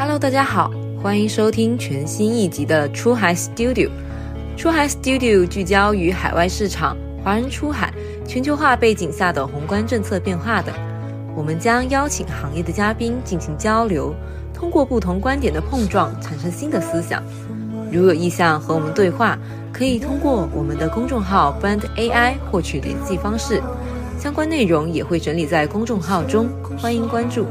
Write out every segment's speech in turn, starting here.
Hello，大家好，欢迎收听全新一集的出海 Studio。出海 Studio 聚焦于海外市场、华人出海、全球化背景下的宏观政策变化等。我们将邀请行业的嘉宾进行交流，通过不同观点的碰撞，产生新的思想。如有意向和我们对话，可以通过我们的公众号 Brand AI 获取联系方式，相关内容也会整理在公众号中，欢迎关注。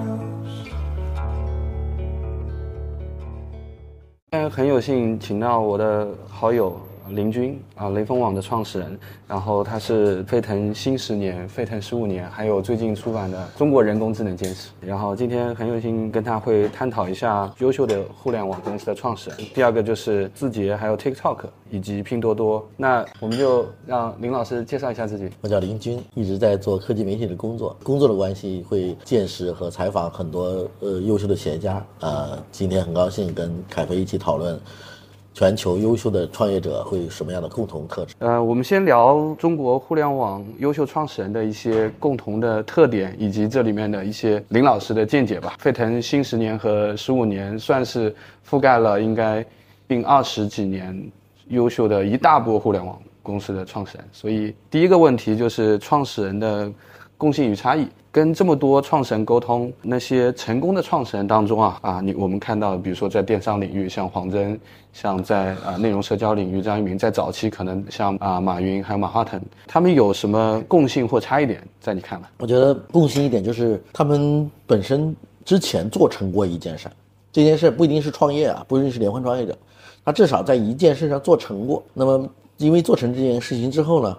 很有幸请到我的好友林军啊，雷锋网的创始人，然后他是沸腾新十年、沸腾十五年，还有最近出版的《中国人工智能简史》。然后今天很有幸跟他会探讨一下优秀的互联网公司的创始人。第二个就是字节，还有 TikTok 以及拼多多。那我们就让林老师介绍一下自己。我叫林军，一直在做科技媒体的工作，工作的关系会见识和采访很多呃优秀的企业家。呃，今天很高兴跟凯飞一起讨论。全球优秀的创业者会有什么样的共同特质？呃，我们先聊中国互联网优秀创始人的一些共同的特点，以及这里面的一些林老师的见解吧。沸腾新十年和十五年算是覆盖了应该近二十几年优秀的一大波互联网公司的创始人。所以第一个问题就是创始人的共性与差异。跟这么多创始人沟通，那些成功的创始人当中啊啊，你我们看到，比如说在电商领域，像黄峥，像在啊内容社交领域张一鸣，在早期可能像啊马云还有马化腾，他们有什么共性或差异点？在你看来，我觉得共性一点就是他们本身之前做成过一件事，这件事不一定是创业啊，不一定是连环创业者，他至少在一件事上做成过。那么因为做成这件事情之后呢？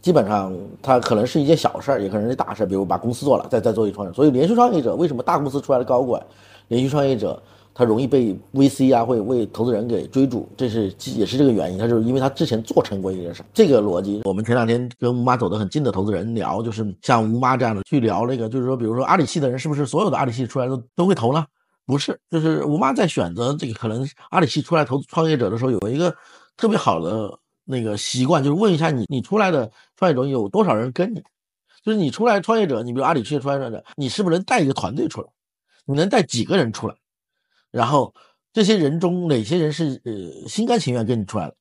基本上，它可能是一件小事儿，也可能是大事儿。比如把公司做了，再再做一创业。所以，连续创业者为什么大公司出来的高管，连续创业者他容易被 VC 啊，会为投资人给追逐，这是也是这个原因。他就是因为他之前做成过一件事。这个逻辑，我们前两天跟吴妈走得很近的投资人聊，就是像吴妈这样的去聊那个，就是说，比如说阿里系的人是不是所有的阿里系出来都都会投呢？不是，就是吴妈在选择这个可能阿里系出来投创业者的时候，有一个特别好的。那个习惯就是问一下你，你出来的创业者有多少人跟你？就是你出来创业者，你比如阿里出创业者，你是不是能带一个团队出来？你能带几个人出来？然后这些人中哪些人是呃心甘情愿跟你出来的？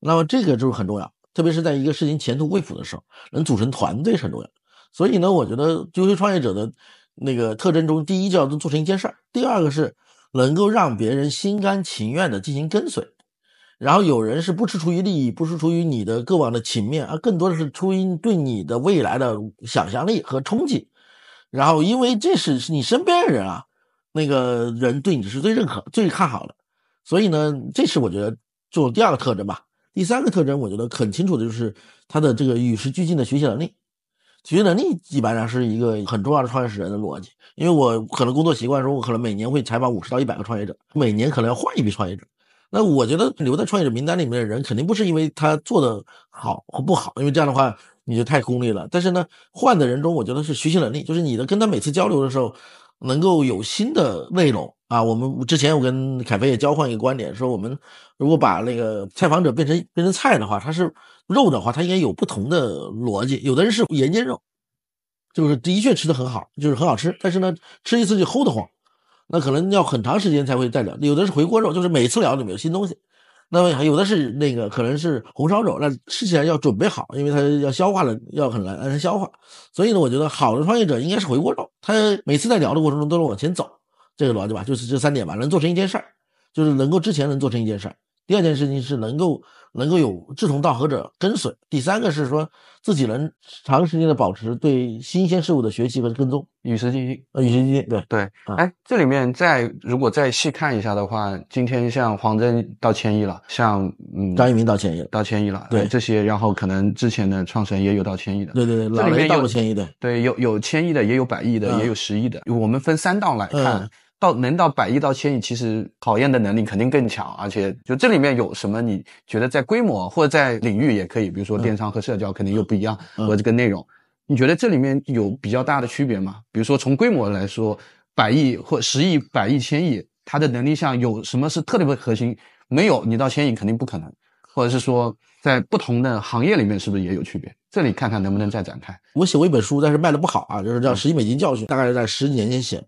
那么这个就是很重要，特别是在一个事情前途未卜的时候，能组成团队是很重要。所以呢，我觉得优秀创业者的那个特征中，第一叫能做成一件事儿，第二个是能够让别人心甘情愿的进行跟随。然后有人是不是出于利益，不是出于你的过往的情面，而更多的是出于对你的未来的想象力和憧憬。然后因为这是你身边的人啊，那个人对你是最认可、最看好的，所以呢，这是我觉得做第二个特征吧。第三个特征，我觉得很清楚的就是他的这个与时俱进的学习能力。学习能力基本上是一个很重要的创业始人的逻辑。因为我可能工作习惯中，我可能每年会采访五十到一百个创业者，每年可能要换一批创业者。那我觉得留在创业者名单里面的人，肯定不是因为他做的好或不好，因为这样的话你就太功利了。但是呢，换的人中，我觉得是学习能力，就是你的跟他每次交流的时候，能够有新的内容啊。我们之前我跟凯飞也交换一个观点，说我们如果把那个采访者变成变成菜的话，他是肉的话，他应该有不同的逻辑。有的人是盐煎肉，就是的确吃的很好，就是很好吃，但是呢，吃一次就齁得慌。那可能要很长时间才会再聊，有的是回锅肉，就是每次聊里面有新东西。那么有的是那个可能是红烧肉，那吃起来要准备好，因为它要消化了要很难让人消化。所以呢，我觉得好的创业者应该是回锅肉，他每次在聊的过程中都能往前走，这个逻辑吧，就是这三点吧，能做成一件事儿，就是能够之前能做成一件事儿。第二件事情是能够能够有志同道合者跟随，第三个是说自己能长时间的保持对新鲜事物的学习和跟踪，与时俱进，呃，与时俱进，对。对。哎，这里面再如果再细看一下的话，今天像黄峥到千亿了，像嗯张一鸣到千亿，到千亿了，对这些，然后可能之前的创始人也有到千亿的，对对对，这里面有千亿的，对，有有千亿的，也有百亿的，也有十亿的。我们分三档来看。到能到百亿到千亿，其实考验的能力肯定更强，而且就这里面有什么？你觉得在规模或者在领域也可以，比如说电商和社交肯定又不一样，和这个内容，你觉得这里面有比较大的区别吗？比如说从规模来说，百亿或十亿、百亿、千亿，它的能力上有什么是特别核心？没有，你到千亿肯定不可能，或者是说在不同的行业里面是不是也有区别？这里看看能不能再展开。我写过一本书，但是卖的不好啊，就是叫《十亿美金教训》，大概是在十几年前写。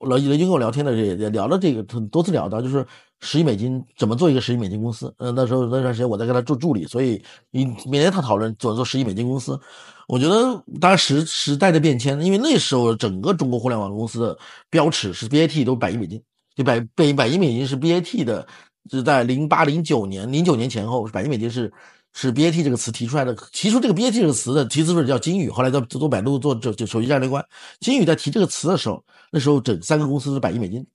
老雷军跟我聊天的时候也也聊了这个，多次聊到就是十亿美金怎么做一个十亿美金公司。嗯，那时候那段时间我在跟他做助理，所以一每天他讨论怎么做十亿美金公司。我觉得当时时代的变迁，因为那时候整个中国互联网公司的标尺是 BAT 都百亿美金，就百百百亿美金是 BAT 的，是在零八零九年零九年前后，百亿美金是。是 BAT 这个词提出来的，提出这个 BAT 这个词的提词者叫金宇，后来在做百度做这就手机战略官。金宇在提这个词的时候，那时候整三个公司是百亿美金，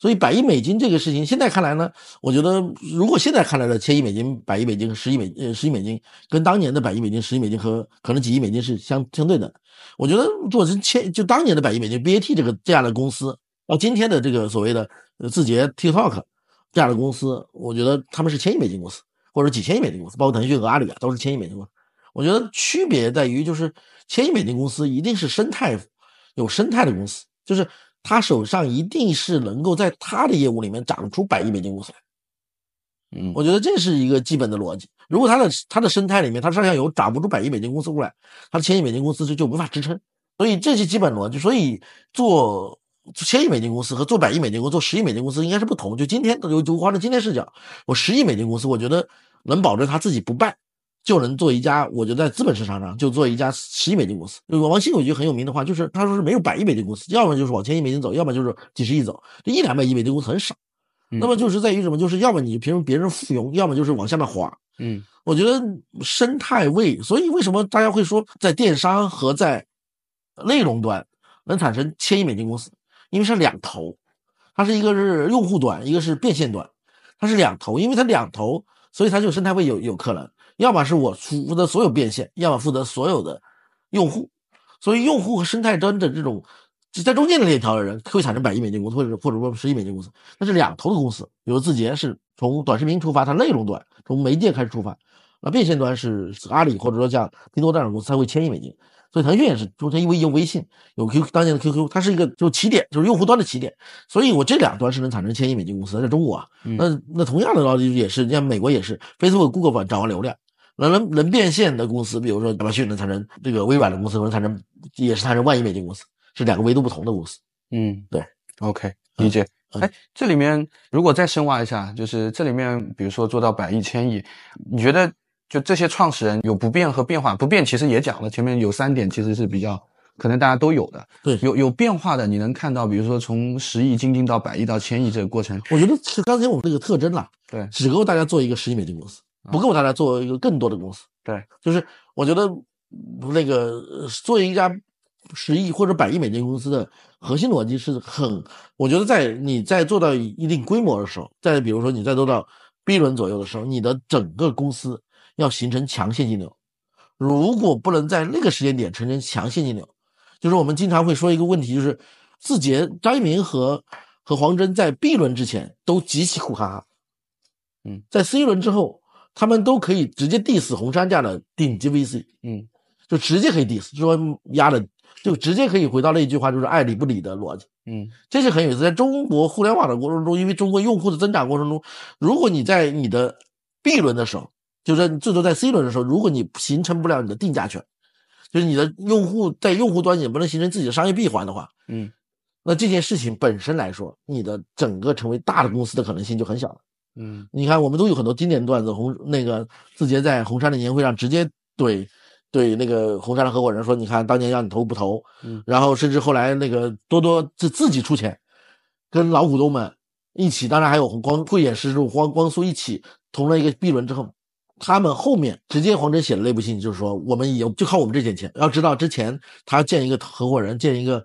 所以百亿美金这个事情，现在看来呢，我觉得如果现在看来的千亿美金、百亿美金、十亿美呃十亿美金，跟当年的百亿美金、十亿美金和可能几亿美金是相相对的。我觉得做成千就当年的百亿美金 BAT 这个这样的公司，到今天的这个所谓的字节 TikTok 这样的公司，我觉得他们是千亿美金公司。或者几千亿美金公司，包括腾讯和阿里啊，都是千亿美金公司。我觉得区别在于，就是千亿美金公司一定是生态有生态的公司，就是他手上一定是能够在他的业务里面长出百亿美金公司来。嗯，我觉得这是一个基本的逻辑。如果他的他的生态里面，他上下游长不出百亿美金公司过来，他的千亿美金公司就就无法支撑。所以这是基本逻辑，所以做。千亿美金公司和做百亿美金公司、做十亿美金公司应该是不同。就今天，就就换成今天视角，我十亿美金公司，我觉得能保证他自己不败，就能做一家。我觉得在资本市场上就做一家十亿美金公司。王兴有一句很有名的话，就是他说是没有百亿美金公司，要么就是往千亿美金走，要么就是几十亿走。这一两百亿美金公司很少。那么就是在于什么？就是要么你凭别人附庸，要么就是往下面滑。嗯，我觉得生态位，所以为什么大家会说在电商和在内容端能产生千亿美金公司？因为是两头，它是一个是用户端，一个是变现端，它是两头，因为它两头，所以它就生态位有有可能，要么是我负责所有变现，要么负责所有的用户，所以用户和生态端的这种在中间的链条的人会产生百亿美金公司，或者或者说十亿美金公司，那是两头的公司，比如字节是从短视频出发，它内容端从媒介开始出发，那变现端是阿里或者说像拼多多这样的公司它会千亿美金。所以腾讯也是，就它因为有微信，有 Q 当年的 QQ，它是一个就起点，就是用户端的起点。所以我这两端是能产生千亿美金公司，在中国啊，那那同样的道理也是，像美国也是，Facebook、Google 掌握流量，能能能变现的公司，比如说亚马逊能产生这个微软的公司，能产生也是产生万亿美金公司，是两个维度不同的公司。嗯，对，OK，理解。哎，这里面如果再深挖一下，就是这里面比如说做到百亿、千亿，你觉得？就这些创始人有不变和变化，不变其实也讲了，前面有三点其实是比较可能大家都有的。对，有有变化的，你能看到，比如说从十亿精进到百亿到千亿这个过程。我觉得是刚才我们这个特征了，对，只够大家做一个十亿美金公司，不够大家做一个更多的公司。对，就是我觉得那个做一家十亿或者百亿美金公司的核心逻辑是很，我觉得在你在做到一定规模的时候，再比如说你在做到 B 轮左右的时候，你的整个公司。要形成强现金流，如果不能在那个时间点形成强现金流，就是我们经常会说一个问题，就是字节张一鸣和和黄峥在 B 轮之前都极其苦哈哈，嗯，在 C 轮之后，他们都可以直接 diss 红杉这样的顶级 VC，嗯，就直接可以 diss，说压的就直接可以回到那句话，就是爱理不理的逻辑，嗯，这是很有意思。在中国互联网的过程中，因为中国用户的增长过程中，如果你在你的 B 轮的时候，就是你最多在 C 轮的时候，如果你形成不了你的定价权，就是你的用户在用户端也不能形成自己的商业闭环的话，嗯，那这件事情本身来说，你的整个成为大的公司的可能性就很小了。嗯，你看我们都有很多经典段子，红那个字节在红杉的年会上直接怼怼那个红杉的合伙人说，你看当年让你投不投？嗯，然后甚至后来那个多多自自己出钱，跟老股东们一起，当然还有光慧眼识这种光光速一起投了一个 B 轮之后。他们后面直接黄峥写了内部信，就是说我们也就靠我们这点钱。要知道之前他要建一个合伙人，建一个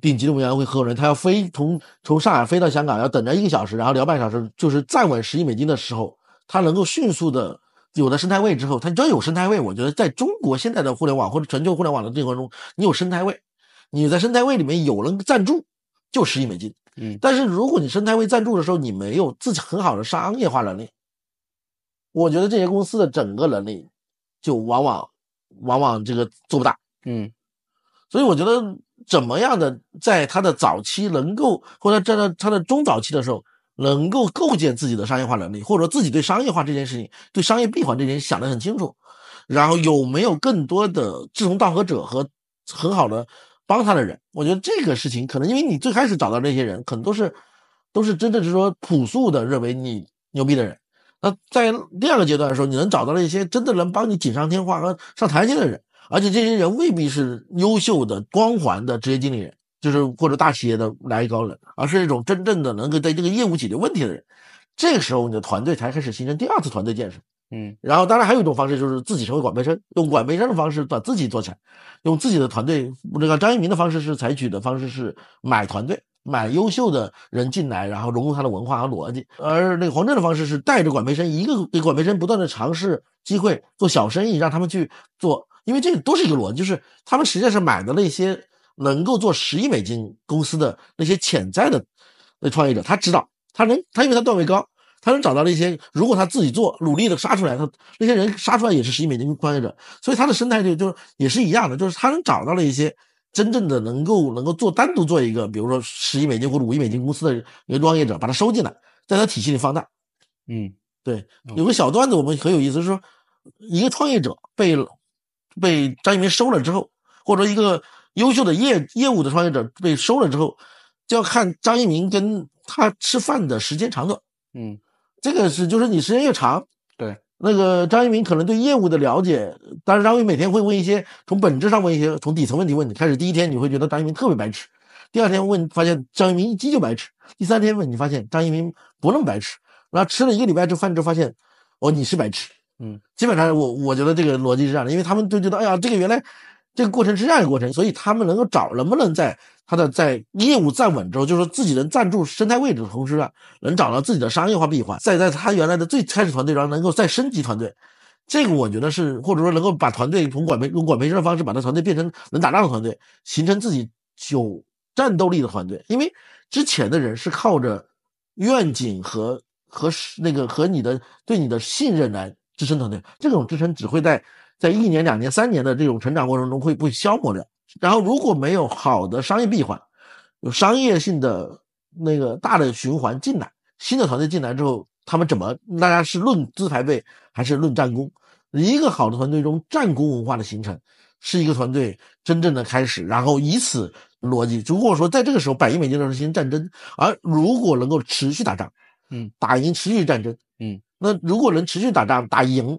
顶级的委员会合伙人，他要飞从从上海飞到香港，要等着一个小时，然后聊半小时，就是站稳十亿美金的时候，他能够迅速的有了生态位之后，他只要有生态位，我觉得在中国现在的互联网或者全球互联网的这个中，你有生态位，你在生态位里面有人赞助，就十亿美金。嗯，但是如果你生态位赞助的时候，你没有自己很好的商业化能力。我觉得这些公司的整个能力，就往往往往这个做不大，嗯，所以我觉得怎么样的在它的早期能够，或者在它它的中早期的时候，能够构建自己的商业化能力，或者说自己对商业化这件事情、对商业闭环这件事想得很清楚，然后有没有更多的志同道合者和很好的帮他的人。我觉得这个事情可能因为你最开始找到那些人，可能都是都是真的是说朴素的认为你牛逼的人。那在第二个阶段的时候，你能找到了一些真的能帮你锦上添花和上台阶的人，而且这些人未必是优秀的光环的职业经理人，就是或者大企业的来高人，而是一种真正的能够在这个业务解决问题的人。这个时候，你的团队才开始形成第二次团队建设。嗯，然后当然还有一种方式就是自己成为管培生，用管培生的方式把自己做起来，用自己的团队。那个张一鸣的方式是采取的方式是买团队。买优秀的人进来，然后融入他的文化和逻辑。而那个黄峥的方式是带着管培生，一个给管培生不断的尝试机会，做小生意，让他们去做。因为这都是一个逻辑，就是他们实际上是买的那些能够做十亿美金公司的那些潜在的那创业者。他知道，他能，他因为他段位高，他能找到那些如果他自己做，努力的杀出来，他那些人杀出来也是十亿美金创业者。所以他的生态就就也是一样的，就是他能找到了一些。真正的能够能够做单独做一个，比如说十亿美金或者五亿美金公司的一个创业者，把它收进来，在他体系里放大。嗯，对，有个小段子我们很有意思，是说一个创业者被被张一鸣收了之后，或者一个优秀的业业务的创业者被收了之后，就要看张一鸣跟他吃饭的时间长短。嗯，这个是就是你时间越长。对。那个张一鸣可能对业务的了解，当然张一鸣每天会问一些从本质上问一些从底层问题问你。开始第一天你会觉得张一鸣特别白痴，第二天问发现张一鸣一激就白痴，第三天问你发现张一鸣不那么白痴，然后吃了一个礼拜之后饭之后发现，哦你是白痴，嗯，基本上我我觉得这个逻辑是这样的，因为他们都觉得哎呀这个原来这个过程是这样一个过程，所以他们能够找能不能在。他的在业务站稳之后，就是说自己能站住生态位置的同时啊，能找到自己的商业化闭环，再在他原来的最开始团队上能够再升级团队，这个我觉得是或者说能够把团队从管培用管培生的方式把他团队变成能打仗的团队，形成自己有战斗力的团队。因为之前的人是靠着愿景和和那个和你的对你的信任来支撑团队，这种支撑只会在在一年、两年、三年的这种成长过程中会被消磨掉。然后，如果没有好的商业闭环，有商业性的那个大的循环进来，新的团队进来之后，他们怎么？大家是论资排辈还是论战功？一个好的团队中，战功文化的形成是一个团队真正的开始。然后以此逻辑，如果说在这个时候百亿美金的时候进行战争，而如果能够持续打仗，嗯，打赢持续战争，嗯，那如果能持续打仗打赢，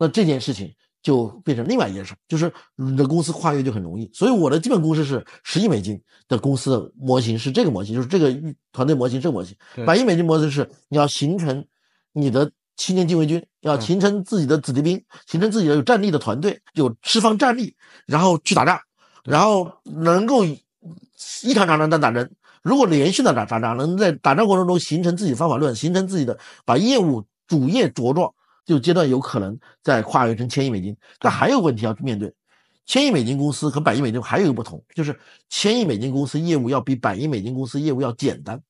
那这件事情。就变成另外一件事，就是你的公司跨越就很容易。所以我的基本公式是十亿美金的公司的模型是这个模型，就是这个团队模型这个模型。百亿美金模式是你要形成你的青年禁卫军，要形成自己的子弟兵，形成自己的有战力的团队，有释放战力，然后去打仗，然后能够一场场战打人。如果连续的打打仗，能在打仗过程中形成自己的方法论，形成自己的把业务主业茁壮。就阶段有可能再跨越成千亿美金，但还有问题要面对。千亿美金公司和百亿美金还有一个不同，就是千亿美金公司业务要比百亿美金公司业务要简单。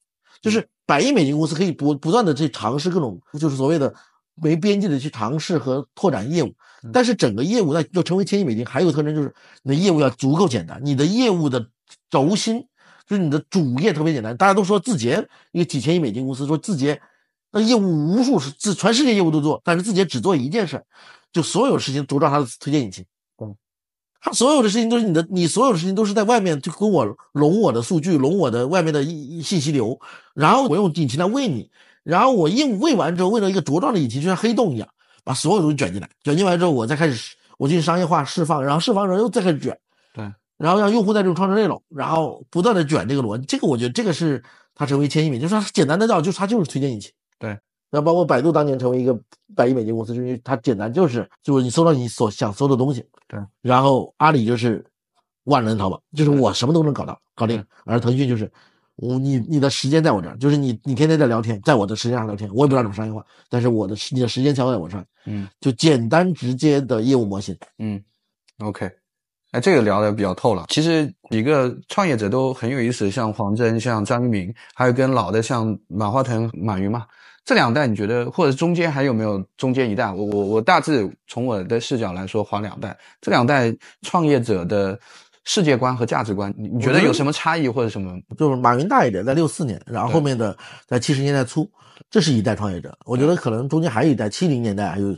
就是百亿美金公司可以不不断的去尝试各种，就是所谓的没边际的去尝试和拓展业务。但是整个业务在要成为千亿美金，还有个特征就是你的业务要足够简单，你的业务的轴心就是你的主业特别简单。大家都说字节一个几千亿美金公司，说字节。那业务无数是自全世界业务都做，但是自己只做一件事，就所有事情都照他的推荐引擎。嗯，他所有的事情都是你的，你所有的事情都是在外面就跟我拢我的数据，拢我的外面的信息流，然后我用引擎来喂你，然后我硬喂完之后，喂了一个茁壮的引擎，就像黑洞一样，把所有东西卷进来，卷进来之后，我再开始我进行商业化释放，然后释放之后又再开始卷。对，然后让用户在这种创造内容，然后不断的卷这个逻辑，这个我觉得这个是它成为千亿美，就是它简单的到，就是它就是推荐引擎。对，那包括百度当年成为一个百亿美金公司，因为它简单就是就是你搜到你所想搜的东西。对，然后阿里就是万能淘宝，就是我什么都能搞到搞定。而腾讯就是我你你的时间在我这儿，就是你你天天在聊天，在我的时间上聊天，我也不知道怎么商业化，但是我的你的时间交在我这儿，嗯，就简单直接的业务模型。嗯，OK，哎，这个聊的比较透了。其实几个创业者都很有意思，像黄峥、像张一鸣，还有跟老的像马化腾、马云嘛。这两代你觉得，或者中间还有没有中间一代？我我我大致从我的视角来说，划两代。这两代创业者的世界观和价值观，你你觉得有什么差异或者什么？就是马云大一点，在六四年，然后后面的在七十年代初，这是一代创业者。我觉得可能中间还有一代七零年代还有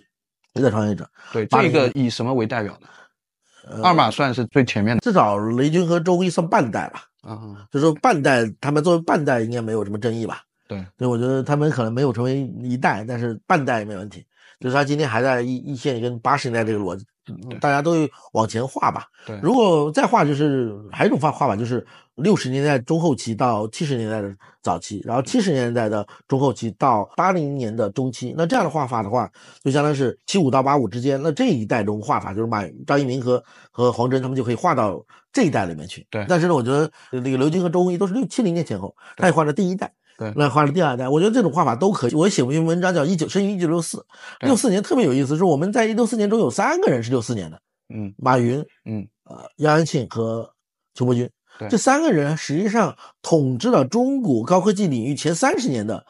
一代创业者。对，这个以什么为代表的？二马算是最前面的。至少雷军和周一算半代吧，啊，就说半代，他们作为半代应该没有什么争议吧？对，所以我觉得他们可能没有成为一代，但是半代没问题。就是他今天还在一一线跟八十年代这个逻辑，大家都往前画吧。对，如果再画，就是还有一种画画法，就是六十年代中后期到七十年代的早期，然后七十年代的中后期到八零年的中期。那这样的画法的话，就相当于是七五到八五之间。那这一代中画法就是马张一鸣和和黄峥他们就可以画到这一代里面去。对，但是呢，我觉得那个刘军和周鸿祎都是六七零年前后，他也画了第一代。对，那画了第二代，我觉得这种画法都可以。我写过一篇文章叫《一九生于一九六四》，六四年特别有意思，是我们在一六四年中有三个人是六四年的，嗯，马云，嗯，呃，杨元庆和邱伯钧，对，这三个人实际上统治了中国高科技领域前三十年的。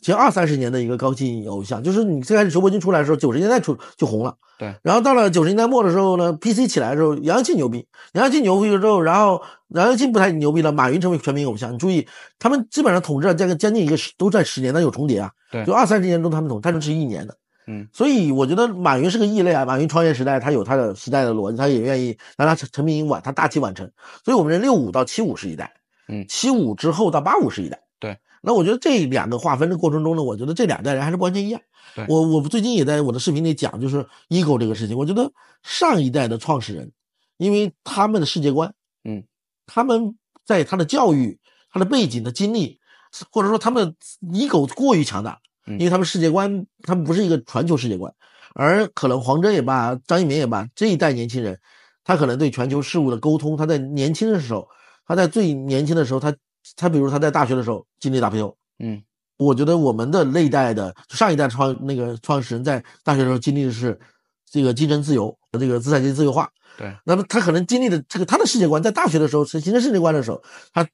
前二三十年的一个高级偶像，就是你最开始直播间出来的时候，九十年代出就红了。对，然后到了九十年代末的时候呢，PC 起来的时候，杨洋庆牛逼，杨洋庆牛逼了之后，然后杨洋庆不太牛逼了，马云成为全民偶像。你注意，他们基本上统治了将将近一个十，都在十年，但有重叠啊。对，就二三十年中他们统，他们是一年的。嗯，所以我觉得马云是个异类啊。马云创业时代，他有他的时代的逻辑，他也愿意，让他成成名晚，他大器晚成。所以我们认六五到七五是一代，嗯，七五之后到八五是一代。对。那我觉得这两个划分的过程中呢，我觉得这两代人还是不完全一样。对，我我最近也在我的视频里讲，就是 ego 这个事情。我觉得上一代的创始人，因为他们的世界观，嗯，他们在他的教育、他的背景的经历，或者说他们的 ego 过于强大，因为他们世界观，他们不是一个全球世界观，而可能黄峥也罢，张一鸣也罢，这一代年轻人，他可能对全球事物的沟通，他在年轻的时候，他在最年轻的时候，他。他比如他在大学的时候经历 WPO，嗯，我觉得我们的那一代的上一代创那个创始人在大学的时候经历的是这个竞争自由和这个资产阶级自由化，对，那么他可能经历的这个他的世界观在大学的时候是形成世界观的时候，他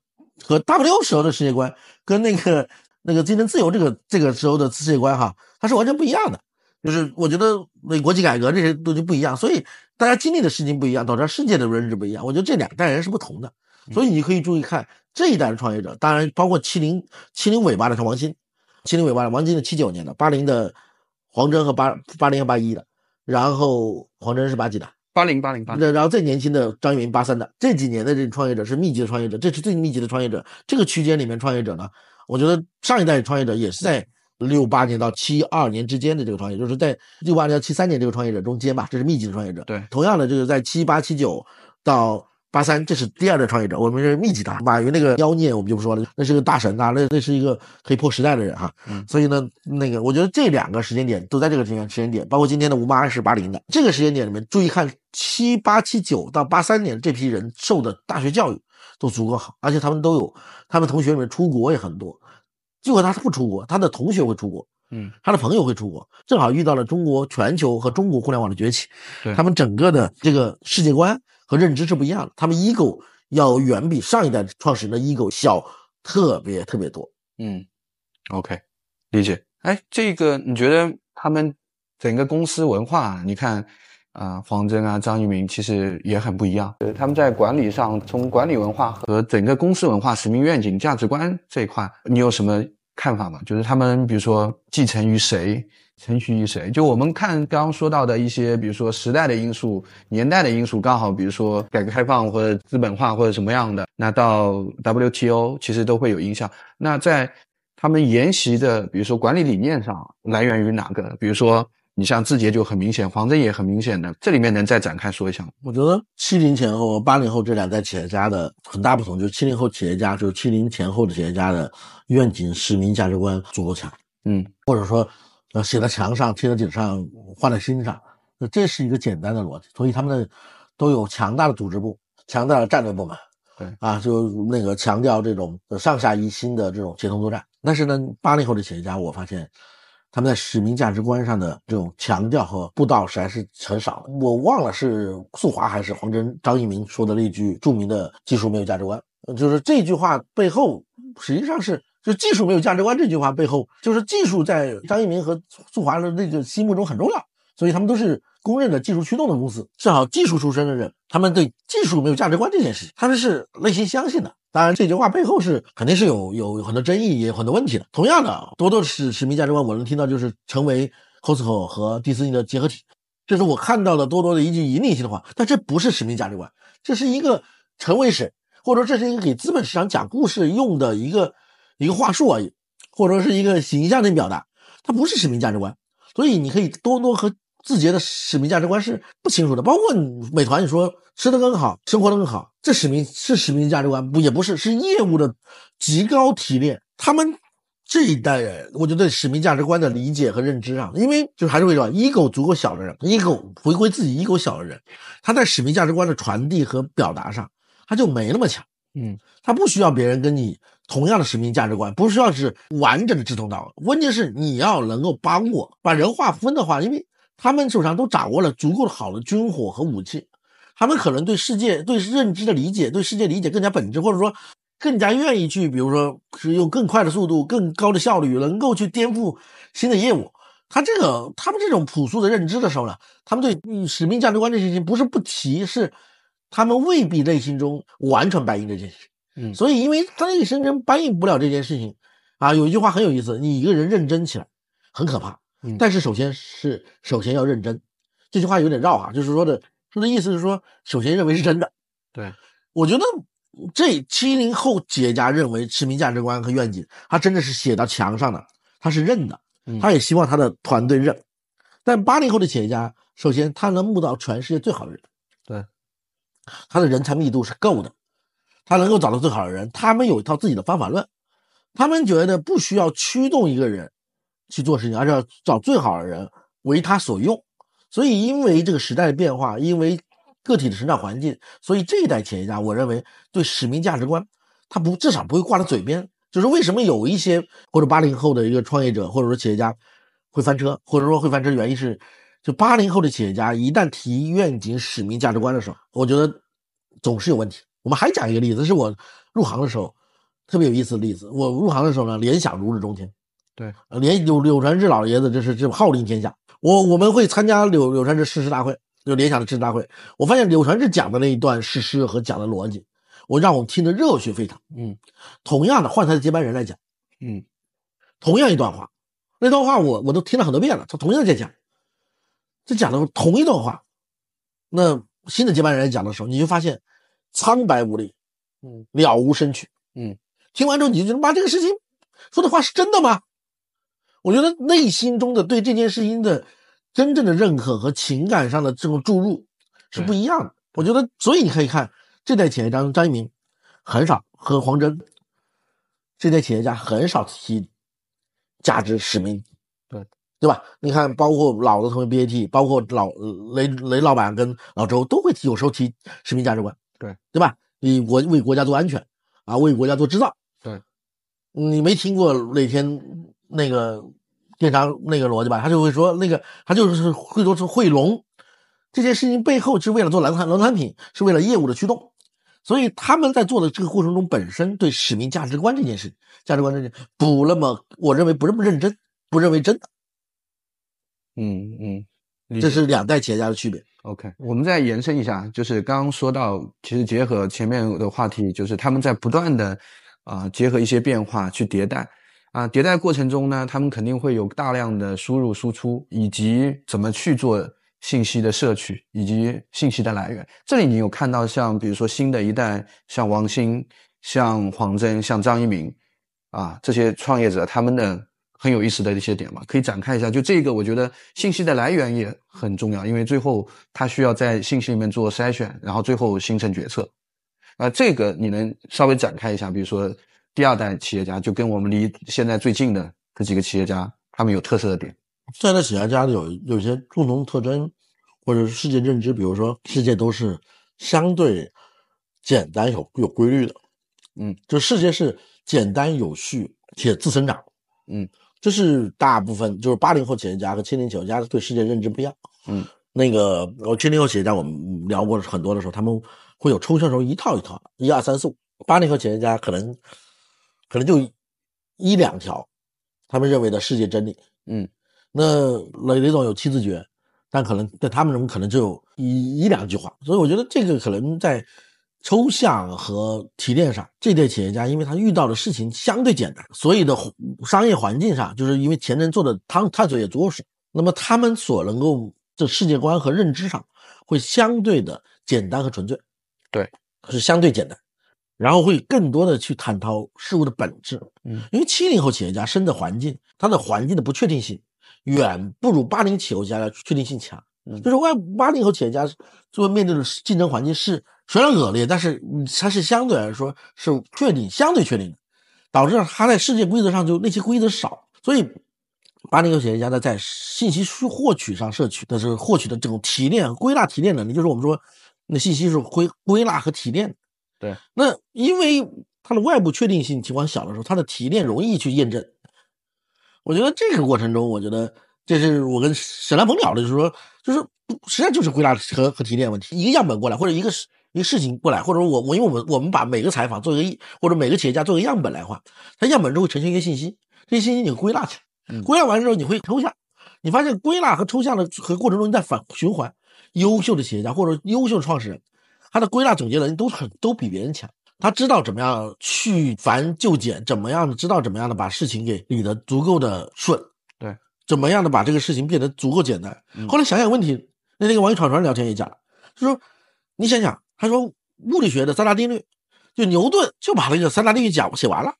和 WPO 时候的世界观跟那个那个竞争自由这个这个时候的世界观哈，他是完全不一样的。就是我觉得那国际改革这些东西不一样，所以大家经历的事情不一样，导致世界的认知不一样。我觉得这两代人是不同的，所以你可以注意看。这一代的创业者，当然包括七零七零尾巴的是王鑫，七零尾巴的王鑫是七九年的，八零的黄峥和八八零和八一的，然后黄峥是八几的，八零八零八，然后最年轻的张一鸣八三的，这几年的这创业者是密集的创业者，这是最密集的创业者。这个区间里面创业者呢，我觉得上一代创业者也是在六八年到七二年之间的这个创业，就是在六八年到七三年这个创业者中间吧，这是密集的创业者。对，同样的就是在七八七九到。八三，这是第二代创业者，我们是密集的。马云那个妖孽，我们就不说了，那是个大神啊，那那是一个可以破时代的人哈。嗯，所以呢，那个我觉得这两个时间点都在这个时间时间点，包括今天的吴妈是八零的，这个时间点里面，注意看七八七九到八三年这批人受的大学教育都足够好，而且他们都有，他们同学里面出国也很多，结果他不出国，他的同学会出国，嗯，他的朋友会出国，正好遇到了中国全球和中国互联网的崛起，对，他们整个的这个世界观。和认知是不一样的，他们 ego 要远比上一代创始人的 ego 小特别特别多。嗯，OK，理解。哎，这个你觉得他们整个公司文化，你看啊，黄峥啊，张一鸣其实也很不一样。呃，他们在管理上，从管理文化和整个公司文化、使命、愿景、价值观这一块，你有什么看法吗？就是他们比如说继承于谁？承续于谁？就我们看刚刚说到的一些，比如说时代的因素、年代的因素，刚好比如说改革开放或者资本化或者什么样的，那到 WTO 其实都会有影响。那在他们沿袭的，比如说管理理念上，来源于哪个？比如说你像字节就很明显，黄峥也很明显的，这里面能再展开说一下吗？我觉得七零前后、八零后这两代企业家的很大不同，就是七零后企业家，就是七零前后的企业家的愿景、使命、价值观足够强，嗯，或者说。呃，写在墙上，贴在顶上，画在心上，那这是一个简单的逻辑。所以他们的都有强大的组织部、强大的战略部门，对啊，就那个强调这种上下一心的这种协同作战。但是呢，八零后的企业家，我发现他们在使命价值观上的这种强调和布道实在是很少。我忘了是速华还是黄峥、张一鸣说的那句著名的“技术没有价值观”，就是这句话背后实际上是。就技术没有价值观这句话背后，就是技术在张一鸣和速华的那个心目中很重要，所以他们都是公认的技术驱动的公司。正好技术出身的人，他们对技术没有价值观这件事情，他们是内心相信的。当然，这句话背后是肯定是有有很多争议，也有很多问题的。同样的，多多的使使命价值观，我能听到就是成为 Costco 和迪士尼的结合体。这是我看到的多多的一句引领性的话，但这不是使命价值观，这是一个成为审，或者说这是一个给资本市场讲故事用的一个一个话术而已，或者说是一个形象的表达，它不是使命价值观。所以你可以多多和字节的使命价值观是不清楚的，包括美团，你说吃的更好，生活的更好，这使命是使命价值观不也不是，是业务的极高提炼。他们这一代人，我觉得使命价值观的理解和认知啊，因为就还是为什么 ego 足够小的人，ego 回归自己 ego 小的人，他在使命价值观的传递和表达上，他就没那么强。嗯，他不需要别人跟你同样的使命价值观，不需要是完整的志同道合，关键是你要能够帮我把人划分的话，因为他们手上都掌握了足够的好的军火和武器，他们可能对世界、对认知的理解、对世界理解更加本质，或者说更加愿意去，比如说是用更快的速度、更高的效率，能够去颠覆新的业务。他这个他们这种朴素的认知的时候呢，他们对使命价值观这件事情不是不提，是。他们未必内心中完全答应这件事，嗯，所以因为他一生中搬运不了这件事情，啊，有一句话很有意思，你一个人认真起来很可怕，嗯，但是首先是首先要认真，这句话有点绕啊，就是说的说的意思是说，首先认为是真的，对，我觉得这七零后企业家认为市民价值观和愿景，他真的是写到墙上的，他是认的，他也希望他的团队认，但八零后的企业家，首先他能募到全世界最好的人。对。他的人才密度是够的，他能够找到最好的人。他们有一套自己的方法论，他们觉得不需要驱动一个人去做事情，而是要找最好的人为他所用。所以，因为这个时代的变化，因为个体的成长环境，所以这一代企业家，我认为对使命价值观，他不至少不会挂在嘴边。就是为什么有一些或者八零后的一个创业者或者说企业家会翻车，或者说会翻车的原因是。就八零后的企业家，一旦提愿景、使命、价值观的时候，我觉得总是有问题。我们还讲一个例子，是我入行的时候特别有意思的例子。我入行的时候呢，联想如日中天，对，联柳柳传志老爷子这是这号令天下。我我们会参加柳柳传志誓师大会，就联想的誓师大会。我发现柳传志讲的那一段誓师和讲的逻辑，我让我们听得热血沸腾。嗯，同样的换他的接班人来讲，嗯，同样一段话，那段话我我都听了很多遍了，他同样在讲。这讲的同一段话，那新的接班人来讲的时候，你就发现苍白无力，嗯，了无生趣，嗯，听完之后你就觉得，妈，这个事情说的话是真的吗？我觉得内心中的对这件事情的真正的认可和情感上的这种注入是不一样的。我觉得，所以你可以看这代企业家张一鸣很少和黄峥这代企业家很少提价值使命。对对吧？你看，包括老的同学 BAT，包括老雷雷老板跟老周都会提，有时候提使命价值观，对对吧？你国为国家做安全啊，为国家做制造，对。你没听过那天那个电商那个逻辑吧？他就会说那个，他就是会说是汇龙这件事情背后是为了做蓝产农产品，是为了业务的驱动，所以他们在做的这个过程中，本身对使命价值观这件事，价值观这件不那么，我认为不那么认真，不认为真的。嗯嗯，这是两代企业家的区别。OK，我们再延伸一下，就是刚刚说到，其实结合前面的话题，就是他们在不断的啊结合一些变化去迭代啊，迭代过程中呢，他们肯定会有大量的输入输出，以及怎么去做信息的摄取以及信息的来源。这里你有看到像比如说新的一代，像王兴、像黄峥、像张一鸣啊这些创业者，他们的。很有意思的一些点嘛，可以展开一下。就这个，我觉得信息的来源也很重要，因为最后它需要在信息里面做筛选，然后最后形成决策。啊，这个你能稍微展开一下？比如说第二代企业家，就跟我们离现在最近的这几个企业家，他们有特色的点。这代企业家有有些共同特征，或者是世界认知，比如说世界都是相对简单有有规律的。嗯，就世界是简单有序且自生长。嗯。这是大部分就是八零后企业家和七零企业家对世界认知不一样。嗯，那个我七零后企业家我们聊过很多的时候，他们会有抽象时候一套一套，一二三四五。八零后企业家可能可能就一两条，他们认为的世界真理。嗯，那雷雷总有七字诀，但可能在他们中可能就有一一两句话。所以我觉得这个可能在。抽象和提炼上，这类企业家因为他遇到的事情相对简单，所以的商业环境上，就是因为前人做的探探索也足够少，那么他们所能够的世界观和认知上会相对的简单和纯粹，对，是相对简单，然后会更多的去探讨事物的本质。嗯，因为七零后企业家生的环境，他的环境的不确定性远不如八零企业家的确定性强。嗯就是外八零后企业家作为面对的竞争环境是虽然恶劣，但是嗯它是相对来说是确定、相对确定的，导致他在世界规则上就那些规则少，所以八零后企业家呢在信息获获取上摄取的是获取的这种提炼、归纳、提炼能力，就是我们说那信息是归归纳和提炼。对，那因为它的外部确定性情况小的时候，它的提炼容易去验证。我觉得这个过程中，我觉得这是我跟沈兰鹏聊的，就是说，就是实际上就是归纳和和提炼问题。一个样本过来，或者一个事一个事情过来，或者我我因为我们我们把每个采访做一个或者每个企业家做一个样本来话，它样本之后会呈现一个信息，这些信息你归纳起来，归纳完之后你会抽象，你发现归纳和抽象的和过程中你在反循环。优秀的企业家或者优秀的创始人，他的归纳总结能力都很都比别人强。他知道怎么样去繁就简，怎么样的知道怎么样的把事情给理得足够的顺，对，怎么样的把这个事情变得足够简单。后来想想问题，那天跟王宇闯闯聊天也讲了，就说你想想，他说物理学的三大定律，就牛顿就把那个三大定律讲写完了，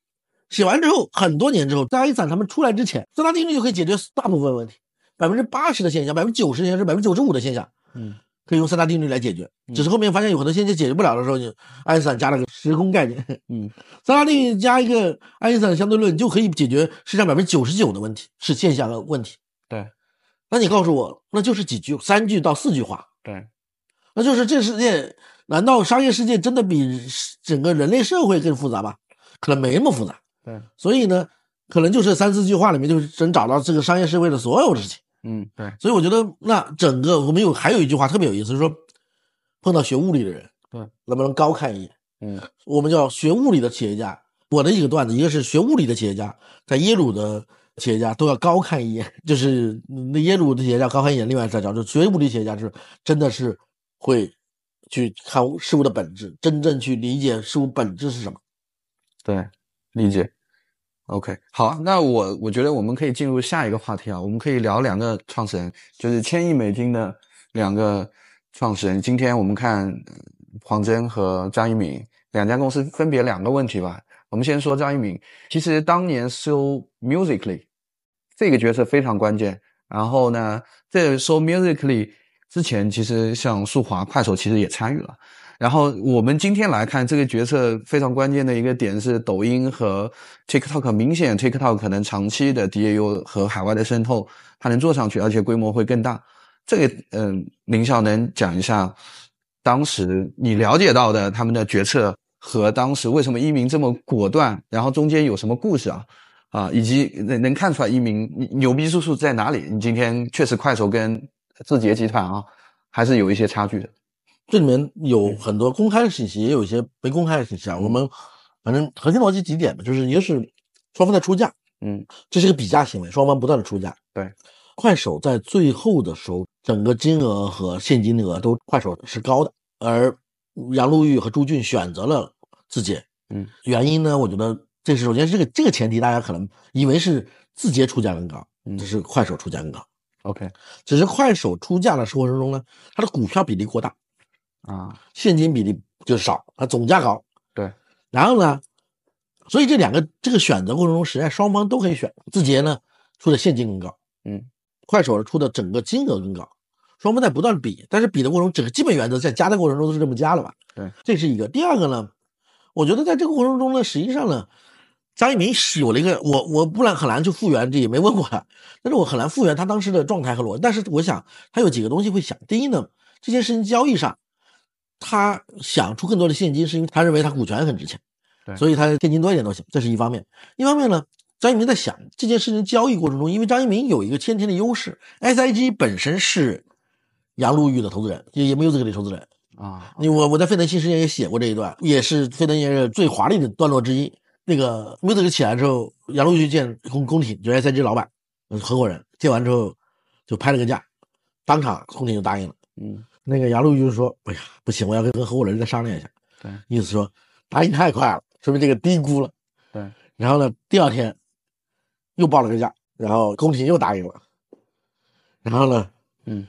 写完之后很多年之后，在爱因斯坦他们出来之前，三大定律就可以解决大部分问题，百分之八十的现象，百分之九十的现象是百分之九十五的现象。嗯，可以用三大定律来解决，只是后面发现有很多现象解决不了的时候，就爱因斯坦加了个时空概念。嗯，三大定律加一个爱因斯坦相对论就可以解决世界上百分之九十九的问题，是现象的问题。对，那你告诉我，那就是几句，三句到四句话，对，那就是这世界，难道商业世界真的比整个人类社会更复杂吗？可能没那么复杂。对，所以呢，可能就是三四句话里面就能找到这个商业社会的所有事情。嗯，对，所以我觉得，那整个我们有还有一句话特别有意思，就是说，碰到学物理的人，对，能不能高看一眼？嗯，我们叫学物理的企业家。我的一个段子，一个是学物理的企业家，在耶鲁的企业家都要高看一眼，就是那耶鲁的企业家高看一眼。另外再讲，就学物理企业家是真的是会去看事物的本质，真正去理解事物本质是什么。对，理解。OK，好，那我我觉得我们可以进入下一个话题啊，我们可以聊两个创始人，就是千亿美金的两个创始人。今天我们看黄峥和张一鸣两家公司分别两个问题吧。我们先说张一鸣，其实当年收 Musically 这个角色非常关键。然后呢，在收 Musically 之前，其实像速滑、快手其实也参与了。然后我们今天来看这个决策非常关键的一个点是，抖音和 TikTok 明显 TikTok 可能长期的 DAU 和海外的渗透，它能做上去，而且规模会更大。这个嗯，林晓能讲一下当时你了解到的他们的决策和当时为什么一鸣这么果断，然后中间有什么故事啊啊，以及能能看出来一鸣牛逼之处在哪里？你今天确实快手跟字节集团啊还是有一些差距的。这里面有很多公开的信息，也有一些没公开的信息啊。我们反正核心逻辑几点吧，就是一个是双方在出价，嗯，这是一个比价行为，双方不断的出价。对，快手在最后的时候，整个金额和现金额都快手是高的，而杨璐玉和朱俊选择了字节。嗯，原因呢，我觉得这是首先这个这个前提，大家可能以为是字节出价更高，嗯这是快手出价更高。OK 只是快手出价的过程中呢，它的股票比例过大。啊，现金比例就少，它总价高。对，然后呢，所以这两个这个选择过程中，实际上双方都可以选。字节呢出的现金更高，嗯，快手出的整个金额更高，双方在不断比，但是比的过程中，整个基本原则在加的过程中都是这么加了吧？对，这是一个。第二个呢，我觉得在这个过程中呢，实际上呢，张一鸣是有了一个我我不然很难去复原，这也没问过他，但是我很难复原他当时的状态和逻辑。但是我想他有几个东西会想，第一呢，这件事情交易上。他想出更多的现金，是因为他认为他股权很值钱，对所以他现金多一点都行，这是一方面。一方面呢，张一鸣在想这件事情交易过程中，因为张一鸣有一个先天的优势，SIG 本身是杨璐玉的投资人，也也没有这个的投资人。啊，你我我在沸腾新事业也写过这一段，也是沸腾业最华丽的段落之一。那个 Music 起来之后，杨璐玉去见宫宫廷，就是 SIG 老板合伙人，见完之后就拍了个价，当场宫廷就答应了。嗯，那个杨璐玉就说：“哎呀，不行，我要跟跟合伙人再商量一下。”对，意思说答应太快了，说明这个低估了。对，然后呢，第二天又报了个价，然后宫廷又答应了。然后呢，嗯，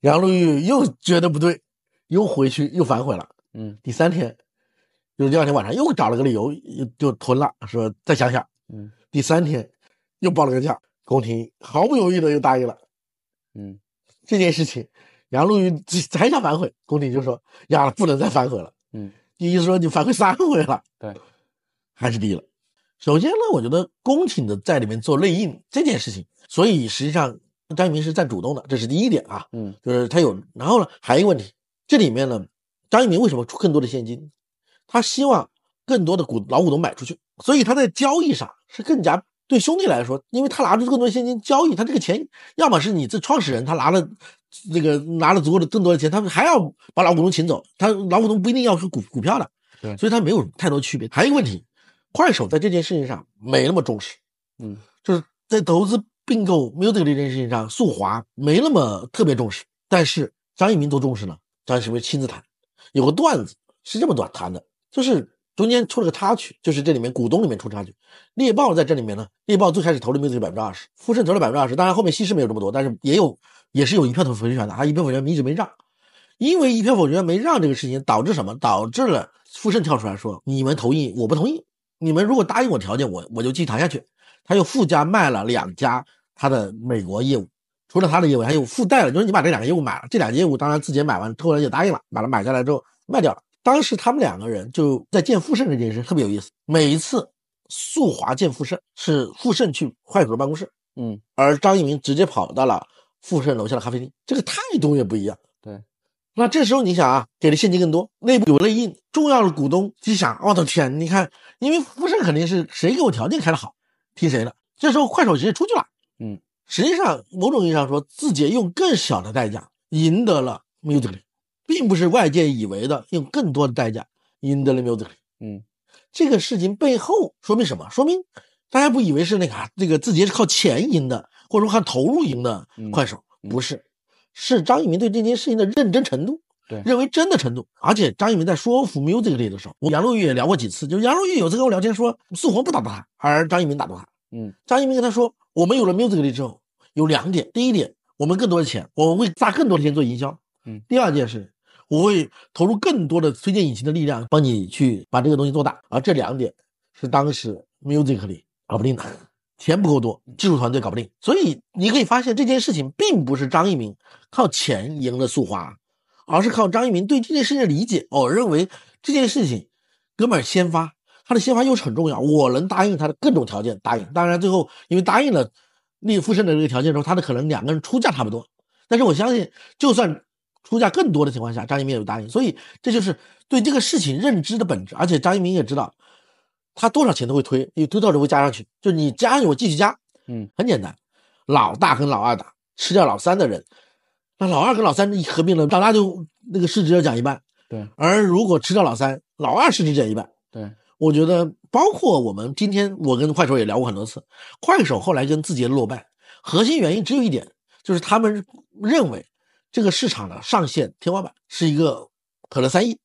杨璐玉又觉得不对，又回去又反悔了。嗯第三天，就是第二天晚上又找了个理由，又就吞了，说再想想。嗯第三天又报了个价，宫廷毫不犹豫的又答应了嗯这件事情。杨璐玉还想反悔，宫廷就说呀，不能再反悔了。嗯意思说你反悔三回了，对，还是低了。首先呢，我觉得宫廷的在里面做内应这件事情，所以实际上张一鸣是占主动的，这是第一点啊。嗯就是他有，然后呢，还有一个问题，这里面呢，张一鸣为什么出更多的现金？他希望更多的股老股东买出去，所以他在交易上是更加对兄弟来说，因为他拿出更多的现金交易，他这个钱要么是你这创始人他拿了这个拿了足够的更多的钱，他们还要把老股东请走，他老股东不一定要是股股票的，对所以他没有太多区别。还有一个问题，快手在这件事情上没那么重视，嗯就是在投资并购 music 这件事情上，速滑没那么特别重视，但是张一鸣多重视呢？张一鸣亲自谈，有个段子是这么短谈的，就是中间出了个插曲，就是这里面股东里面出插曲，猎豹在这里面呢，猎豹最开始投了 music 百分之二十，富盛投了百分之二十，当然后面稀释没有这么多，但是也有也是有一票投否决权的，他一票否决权一直没让，因为一票否决权没让这个事情导致什么？导致了富盛跳出来说，你们同意，我不同意，你们如果答应我条件，我我就继续谈下去。他又附加卖了两家他的美国业务，除了他的业务，还有附带了，就是你把这两个业务买了，这两个业务当然自己也买完，后来也答应了，买了买下来之后卖掉了。当时他们两个人就在见富盛这件事特别有意思，每一次速滑见富盛是富盛去快手的办公室，嗯而张一鸣直接跑到了富盛楼下的咖啡厅，这个态度也不一样。对，那这时候你想啊，给的现金更多，内部有内应，重要的股东就想，我的天，你看，因为富盛肯定是谁给我条件开的好，听谁的。这时候快手直接出去了，嗯，实际上某种意义上说，字节用更小的代价赢得了 Musically，并不是外界以为的用更多的代价赢得了 Musically。嗯这个事情背后说明什么？说明大家不以为是那个啊，这个字节是靠钱赢的，或者说靠投入赢的嗯快手，嗯不是，是张一鸣对这件事情的认真程度，对认为真的程度。而且张一鸣在说服 Musically 的时候，我杨璐玉也聊过几次，就是杨璐玉有次跟我聊天说，速活不打动他，而张一鸣打动他。嗯张一鸣跟他说，我们有了 Musically 之后，有两点，第一点，我们更多的钱，我们会砸更多的钱做营销。嗯第二件事，我会投入更多的推荐引擎的力量，帮你去把这个东西做大。而这两点是当时 Musically 搞不定的，钱不够多，技术团队搞不定。所以你可以发现这件事情并不是张一鸣靠钱赢了速滑，而是靠张一鸣对这件事情的理解。我认为这件事情，哥们儿先发，他的先发优势很重要。我能答应他的各种条件，答应。当然最后因为答应了立富盛的这个条件之后，他的可能两个人出价差不多。但是我相信，就算出价更多的情况下，张一鸣也有答应。所以这就是对这个事情认知的本质。而且张一鸣也知道，他多少钱都会推，有多少都会加上去。就你加上去，我继续加，嗯很简单。老大跟老二打，吃掉老三的人，那老二跟老三一合并了，老大就那个市值要减一半。对而如果吃掉老三，老二市值减一半。对，我觉得，包括我们今天，我跟快手也聊过很多次，快手后来跟字节落败，核心原因只有一点，就是他们认为这个市场的上限天花板是一个可能三亿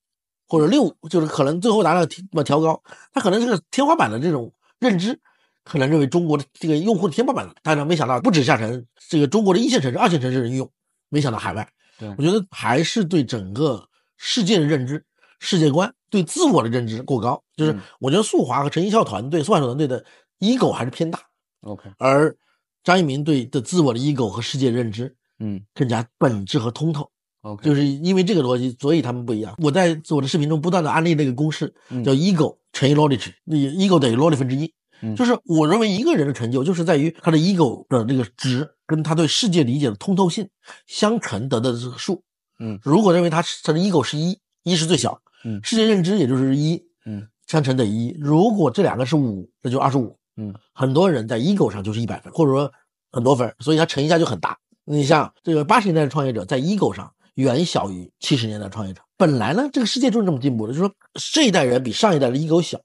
或者六，就是可能最后达到么调高，它可能这个天花板的这种认知，可能认为中国的这个用户的天花板，大家没想到不止下沉这个中国的一线城市、二线城市人用，没想到海外。对我觉得还是对整个世界的认知、世界观、对自我的认知过高。就是嗯我觉得速滑和陈一笑团队、速滑手团队的 ego 还是偏大，，OK，而张一鸣对的自我的 ego 和世界认知嗯更加本质和通透。，OK，就是因为这个逻辑，所以他们不一样。我在我的视频中不断的安利那个公式，嗯叫 ego 乘以 knowledge，那 ego 等于 knowledge 分之一。嗯就是我认为一个人的成就，就是在于他的 ego 的这个值跟他对世界理解的通透性相乘得的这个数。嗯如果认为他是他的 ego 是一，一是最小，嗯世界认知也就是一，嗯相乘等于一。如果这两个是五，那就二十五。嗯很多人在 ego 上就是一百分，或者说很多分，所以他乘一下就很大。你像这个八十年代的创业者，在 ego 上远小于七十年代的创业者。本来呢，这个世界就是这么进步的，就是说这一代人比上一代的 ego 小，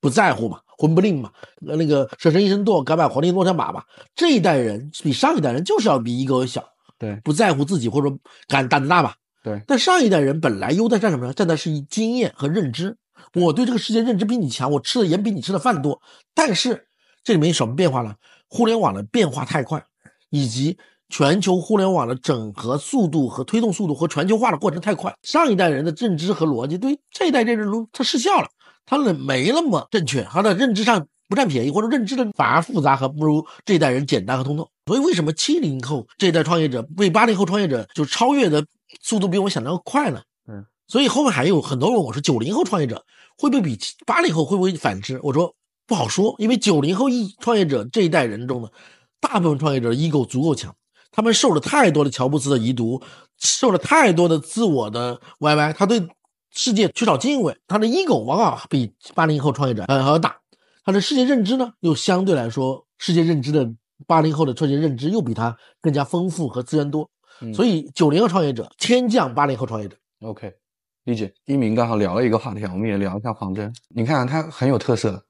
不在乎嘛，魂不吝嘛，呃那个舍身一身堕，敢把皇帝落下马嘛。这一代人比上一代人就是要比 ego 小，对不在乎自己或者说敢胆子大吧。对，但上一代人本来优在占什么呢？占的是经验和认知。我对这个世界认知比你强，我吃的盐比你吃的饭多。但是这里面有什么变化呢？互联网的变化太快，以及全球互联网的整合速度和推动速度和全球化的过程太快，上一代人的认知和逻辑对这一代这人都它失效了，他的没那么正确，他的认知上不占便宜，或者认知的反而复杂和不如这一代人简单和通透。所以为什么七零后这一代创业者被八零后创业者就超越的速度比我想象要快呢？嗯，所以后面还有很多人问我说，九零后创业者会不会比八零后会不会反之？我说不好说，因为九零后一创业者这一代人中的，大部分创业者 ego 足够强。他们受了太多的乔布斯的遗毒，受了太多的自我的歪歪他对世界缺少敬畏，他的 ego 往往比八零后创业者还要大，他的世界认知呢又相对来说，世界认知的八零后的创业认知又比他更加丰富和资源多，所以九零后创业者天降八零后创业者。OK，理解。一鸣刚好聊了一个话题，我们也聊一下黄峥。你看他很有特色，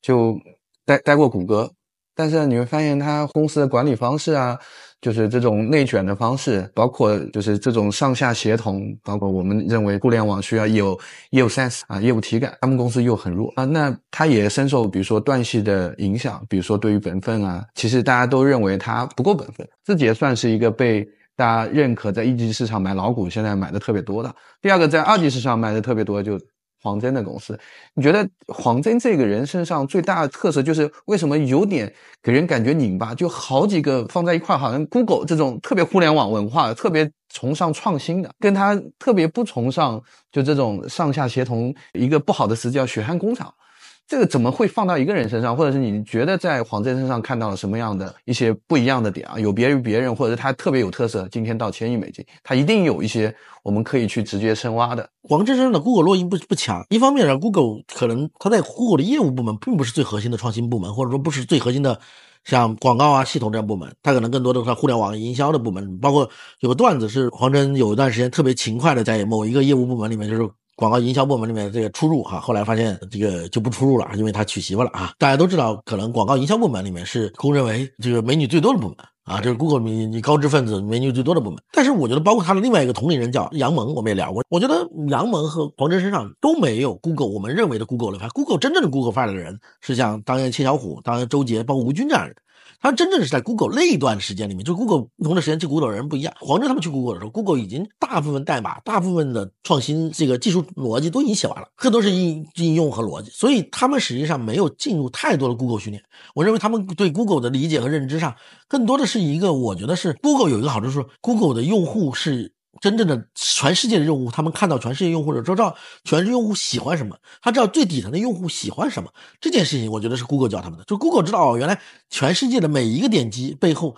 就待待过谷歌，但是你会发现他公司的管理方式啊。就是这种内卷的方式，包括就是这种上下协同，包括我们认为互联网需要有业务 sense 啊，业务体感，他们公司又很弱啊，那他也深受比如说断系的影响，比如说对于本分啊，其实大家都认为他不够本分，自己也算是一个被大家认可在一级市场买老股，现在买的特别多的。第二个在二级市场买的特别多就。黄峥的公司，你觉得黄峥这个人身上最大的特色就是为什么有点给人感觉拧巴？就好几个放在一块，好像 Google 这种特别互联网文化、特别崇尚创新的，跟他特别不崇尚就这种上下协同，一个不好的词叫血汗工厂。这个怎么会放到一个人身上？或者是你觉得在黄峥身上看到了什么样的一些不一样的点啊？有别于别人，或者是他特别有特色，今天到千亿美金，他一定有一些我们可以去直接深挖的。黄峥身上的 Google 落印不不强，一方面呢，Google 可能他在 Google 的业务部门并不是最核心的创新部门，或者说不是最核心的像广告啊、系统这样部门，他可能更多的是互联网营销的部门。包括有个段子是黄峥有一段时间特别勤快的在某一个业务部门里面，就是。广告营销部门里面这个出入哈，后来发现这个就不出入了，因为他娶媳妇了啊。大家都知道，可能广告营销部门里面是公认为这个美女最多的部门啊，就是 Google 你你高知分子美女最多的部门。但是我觉得，包括他的另外一个同龄人叫杨蒙，我们也聊过。我觉得杨蒙和黄峥身上都没有 Google 我们认为的 Google 的范。Google 真正的 Google 范的人是像当年切小虎、当年周杰、包括吴军这样的人。他真正是在 Google 那一段时间里面，就 Google 不同的时间去 Google 的人不一样。黄峥他们去 Google 的时候，Google 已经大部分代码、大部分的创新这个技术逻辑都已经写完了，更多是应应用和逻辑，所以他们实际上没有进入太多的 Google 训练。我认为他们对 Google 的理解和认知上，更多的是一个，我觉得是 Google 有一个好处是，Google 的用户是。真正的全世界的用户，他们看到全世界用户的，知道全世界用户喜欢什么，他知道最底层的用户喜欢什么。这件事情，我觉得是 Google 教他们的。就 Google 知道哦，原来全世界的每一个点击背后，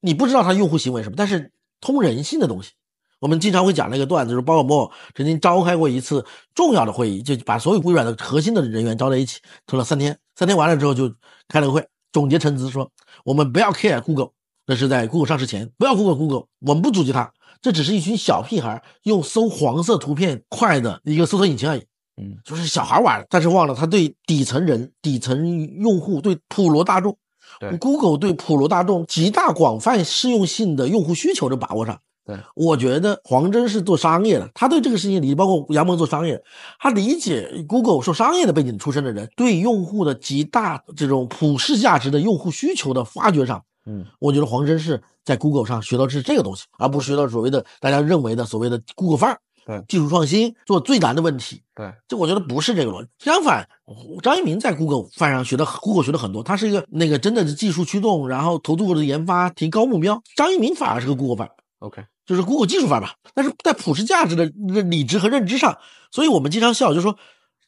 你不知道他用户行为什么，但是通人性的东西。我们经常会讲那个段子，就是鲍尔默曾经召开过一次重要的会议，就把所有微软的核心的人员招在一起，做了三天。三天完了之后，就开了个会，总结陈词说：我们不要 care Google，那是在 Google 上市前，不要 Google Google，我们不阻击它。这只是一群小屁孩用搜黄色图片快的一个搜索引擎而已，嗯，就是小孩玩，但是忘了他对底层人、底层用户、对普罗大众，对 Google 对普罗大众极大广泛适用性的用户需求的把握上，对，我觉得黄峥是做商业的，他对这个事情理解，包括杨蒙做商业，他理解 Google 受商业的背景出身的人对用户的极大这种普世价值的用户需求的发掘上。嗯，我觉得黄峥是在 Google 上学到是这个东西，而不是学到所谓的大家认为的所谓的 Google 范儿。对，技术创新做最难的问题。对，这我觉得不是这个逻辑。相反，张一鸣在 Google 范上学的 Google 学的很多，他是一个那个真的是技术驱动，然后投入的研发提高目标。张一鸣反而是个 Google 范儿。OK，就是 Google 技术范儿吧。但是在普世价值的理智和认知上，所以我们经常笑，就是说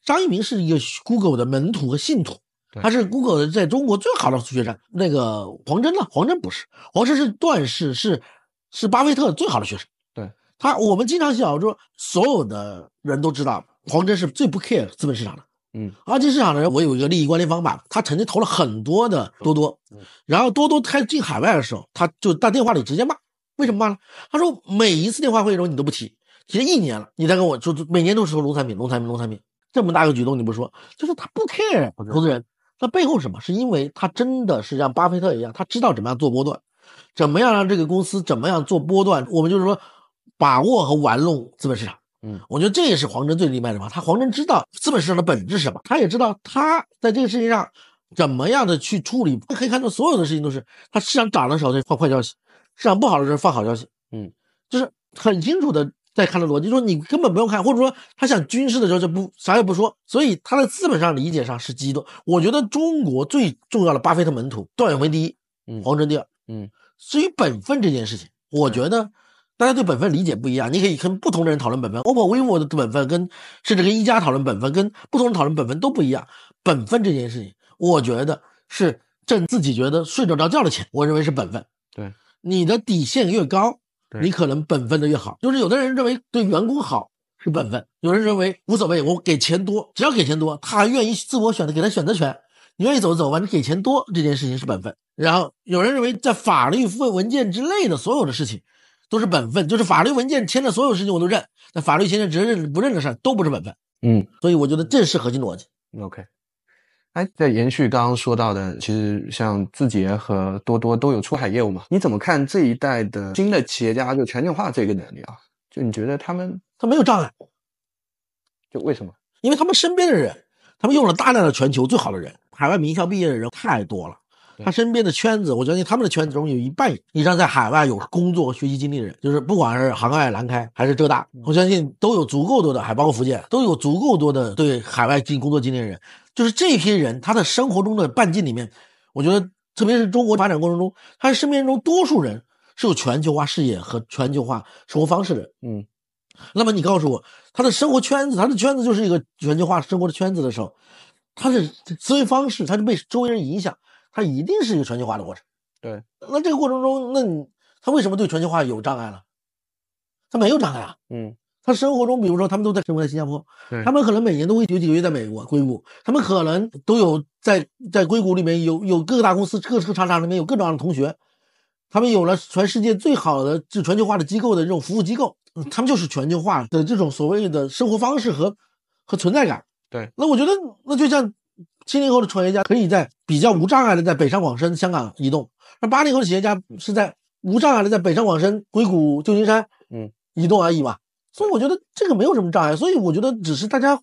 张一鸣是一个 Google 的门徒和信徒。他是 Google 在中国最好的学生。那个黄峥呢？黄峥不是，黄峥是段氏，是是巴菲特最好的学生。对他，我们经常讲说，所有的人都知道黄峥是最不 care 资本市场的。嗯，二级市场的人，我有一个利益关联方法，他曾经投了很多的多多，然后多多开进海外的时候，他就在电话里直接骂，为什么骂呢？他说每一次电话会议中你都不提，提了一年了，你再跟我说每年都是说农产品，农产品，农产品，这么大个举动你不说，就是他不 care 投资人。那背后什么？是因为他真的是像巴菲特一样，他知道怎么样做波段，怎么样让这个公司怎么样做波段。我们就是说，把握和玩弄资本市场。嗯，我觉得这也是黄峥最厉害的嘛。他黄峥知道资本市场的本质是什么，他也知道他在这个事情上怎么样的去处理。可以看到，所有的事情都是他市场涨的时候他放坏消息，市场不好的时候放好消息，嗯，就是很清楚的在看的逻辑，说你根本不用看，或者说他想军事的时候就不啥也不说，所以他的资本上理解上是激动。我觉得中国最重要的巴菲特门徒，段永辉第一，嗯黄峥第二，嗯，至于本分这件事情，我觉得大家对本分理解不一样，你可以跟不同的人讨论本分，OPPO、vivo 的本分跟甚至跟一加讨论本分，跟不同人讨论本分都不一样。本分这件事情，我觉得是挣自己觉得睡得着觉的钱，我认为是本分。对，你的底线越高，对你可能本分的越好。就是有的人认为对员工好是本分，有人认为无所谓，我给钱多，只要给钱多，他还愿意自我选择，给他选择权，你愿意走走吧，你给钱多这件事情是本分。然后有人认为在法律文文件之类的所有的事情都是本分，就是法律文件签的所有事情我都认，那法律签的只认不认的事儿都不是本分。嗯所以我觉得这是核心逻辑。，OK。哎，在延续刚刚说到的，其实像字节和多多都有出海业务嘛？你怎么看这一代的新的企业家就全球化这个能力啊？就你觉得他们他没有障碍，就为什么？因为他们身边的人，他们用了大量的全球最好的人，海外名校毕业的人太多了。他身边的圈子，我相信他们的圈子中有一半以上在海外有工作和学习经历的人，就是不管是杭外、南开还是浙大，我相信都有足够多的，还包括福建，都有足够多的对海外进工作经历的人。就是这批人，他的生活中的半径里面，我觉得特别是中国发展过程中，他身边中多数人是有全球化视野和全球化生活方式的。嗯那么你告诉我，他的生活圈子，他的圈子就是一个全球化生活的圈子的时候，他的思维方式，他就被周围人影响，他一定是一个全球化的过程。对，那这个过程中，那你他为什么对全球化有障碍了？他没有障碍啊。嗯他生活中，比如说他们都在生活在新加坡，他们可能每年都会有几个月在美国硅谷，他们可能都有在在硅谷里面有有各个大公司各个厂厂里面有各种各样的同学，他们有了全世界最好的就全球化的机构的这种服务机构，嗯他们就是全球化的这种所谓的生活方式和和存在感。对，那我觉得那就像七零后的创业家可以在比较无障碍的在北上广深、香港移动，那八零后的企业家是在无障碍的在北上广深、硅谷、旧金山嗯移动而已嘛。所以我觉得这个没有什么障碍，所以我觉得只是大家，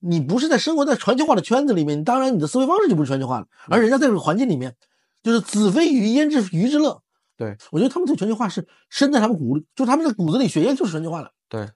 你不是在生活在全球化的圈子里面，当然你的思维方式就不是全球化了，而人家在这个环境里面，就是子非鱼焉知鱼之乐。对，我觉得他们对全球化是深在他们骨，就他们的骨子里血液就是全球化的。对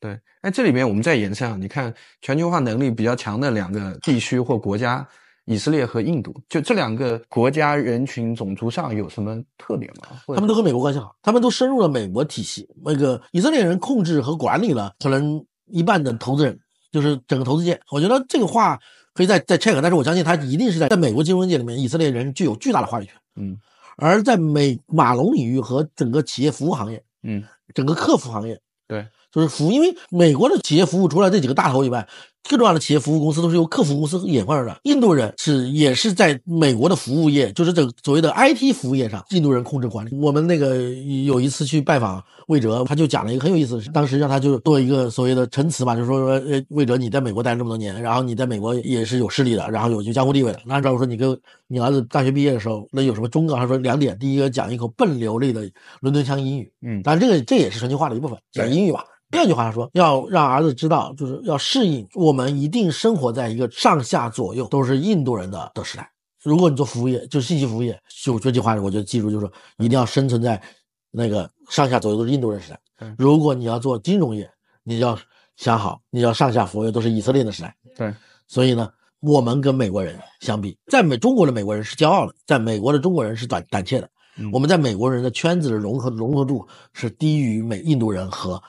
对。哎，这里面我们再延伸啊，你看全球化能力比较强的两个地区或国家，以色列和印度，就这两个国家人群种族上有什么特点吗？他们都和美国关系好，他们都深入了美国体系。那个以色列人控制和管理了可能一半的投资人，就是整个投资界。我觉得这个话可以再再 check，但是我相信他一定是在在美国金融界里面，以色列人具有巨大的话语权。嗯而在美马龙领域和整个企业服务行业，嗯整个客服行业，对，就是服务，因为美国的企业服务除了这几个大头以外，更重要的企业服务公司都是由客服公司演化而来。印度人是也是在美国的服务业，就是这个所谓的 IT 服务业上，印度人控制管理。我们那个有一次去拜访魏哲，他就讲了一个很有意思的事，当时让他就做一个所谓的陈词吧，就说说呃，魏哲你在美国待了这么多年，然后你在美国也是有势力的，然后有有江湖地位的。那按照我说，你跟你儿子大学毕业的时候，那有什么忠告？他说两点，第一个讲一口笨流利的伦敦腔英语，嗯当然这个这也是全球化的一部分，讲英语吧。第二句话说，要让儿子知道，就是要适应我们一定生活在一个上下左右都是印度人的的时代。如果你做服务业，就信息服务业，就这句话，我觉得记住就是说，一定要生存在那个上下左右都是印度人时代。如果你要做金融业，你要想好，你要上下服务业都是以色列的时代。对，所以呢，我们跟美国人相比，在美中国的美国人是骄傲的，在美国的中国人是胆胆怯的。嗯我们在美国人的圈子的融合融合度是低于美印度人和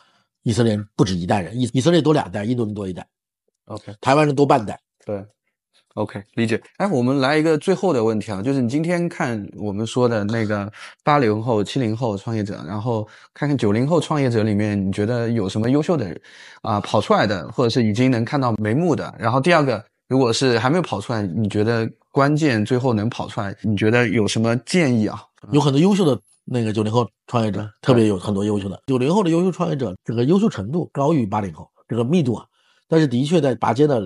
以色列人不止一代人，以以色列多两代，印度人多一代，OK 台湾人多半代。对。OK，理解。哎，我们来一个最后的问题啊，就是你今天看我们说的那个八零后、七零后创业者，然后看看九零后创业者里面，你觉得有什么优秀的啊、跑出来的，或者是已经能看到眉目的？然后第二个，如果是还没有跑出来，你觉得关键最后能跑出来，你觉得有什么建议啊？有很多优秀的那个九零后创业者，特别有很多优秀的九零后的优秀创业者，这个优秀程度高于八零后，这个密度啊，但是的确在拔尖的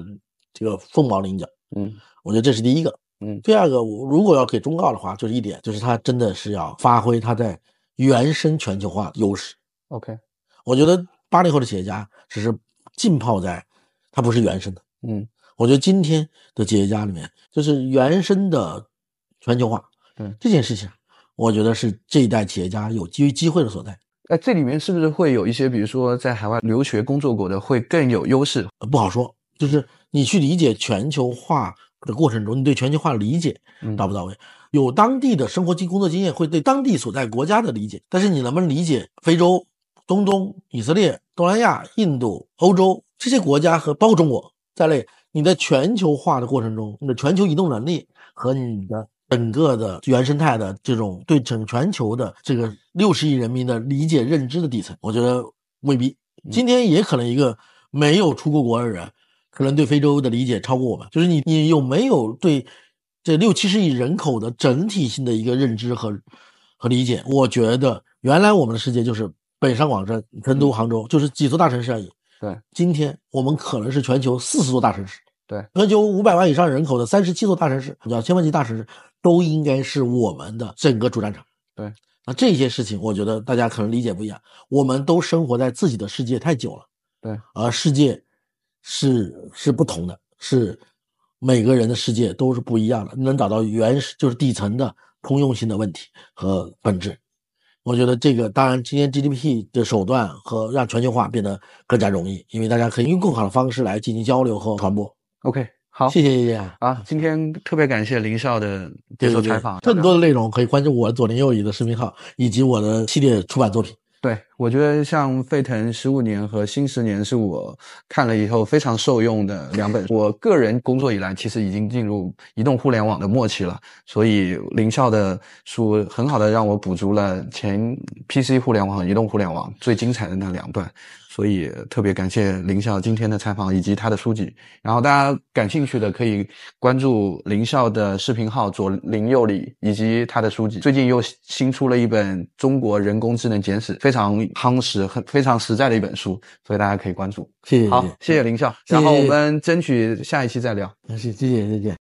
这个凤毛麟角。嗯我觉得这是第一个。嗯第二个，我如果要给忠告的话，就是一点，就是他真的是要发挥他在原生全球化的优势。，OK，我觉得八零后的企业家只是浸泡在，他不是原生的。嗯我觉得今天的企业家里面，就是原生的全球化，嗯这件事情，我觉得是这一代企业家有机机会的所在。那这里面是不是会有一些，比如说在海外留学工作过的，会更有优势？呃不好说，就是你去理解全球化的过程中，你对全球化的理解嗯到不到位？有当地的生活经工作经验，会对当地所在国家的理解，但是你能不能理解非洲、中东、以色列、东南亚、印度、欧洲这些国家和包括中国在内，你在全球化的过程中，你的全球移动能力和你的整个的原生态的这种对整全球的这个六十亿人民的理解认知的底层，我觉得未必。今天也可能一个没有出过国的人，可能对非洲的理解超过我们。就是你你有没有对这六七十亿人口的整体性的一个认知和和理解？我觉得原来我们的世界就是北上广深、成都、杭州，就是几座大城市而已。对，今天我们可能是全球四十座大城市。对，全球五百万以上人口的三十七座大城市，叫千万级大城市，都应该是我们的整个主战场。对，那这些事情，我觉得大家可能理解不一样。我们都生活在自己的世界太久了，对，而世界是是不同的，是每个人的世界都是不一样的，能找到原始就是底层的通用性的问题和本质。我觉得这个当然，今天 GDP 的手段和让全球化变得更加容易，因为大家可以用更好的方式来进行交流和传播。OK，好，谢谢谢谢。啊，今天特别感谢林少的接受采访，更多的内容可以关注我左邻右里的视频号以及我的系列出版作品。对，我觉得像《沸腾十五年》和《新十年》是我看了以后非常受用的两本。我个人工作以来，其实已经进入移动互联网的末期了，所以林少的书很好的让我补足了前 PC 互联网和移动互联网最精彩的那两段。所以特别感谢林校今天的采访以及他的书籍。然后大家感兴趣的可以关注林校的视频号左邻右里以及他的书籍。最近又新出了一本《中国人工智能简史》，非常夯实、很非常实在的一本书，所以大家可以关注。谢谢，好，谢谢林少。谢谢然后我们争取下一期再聊。谢谢，谢谢，再见。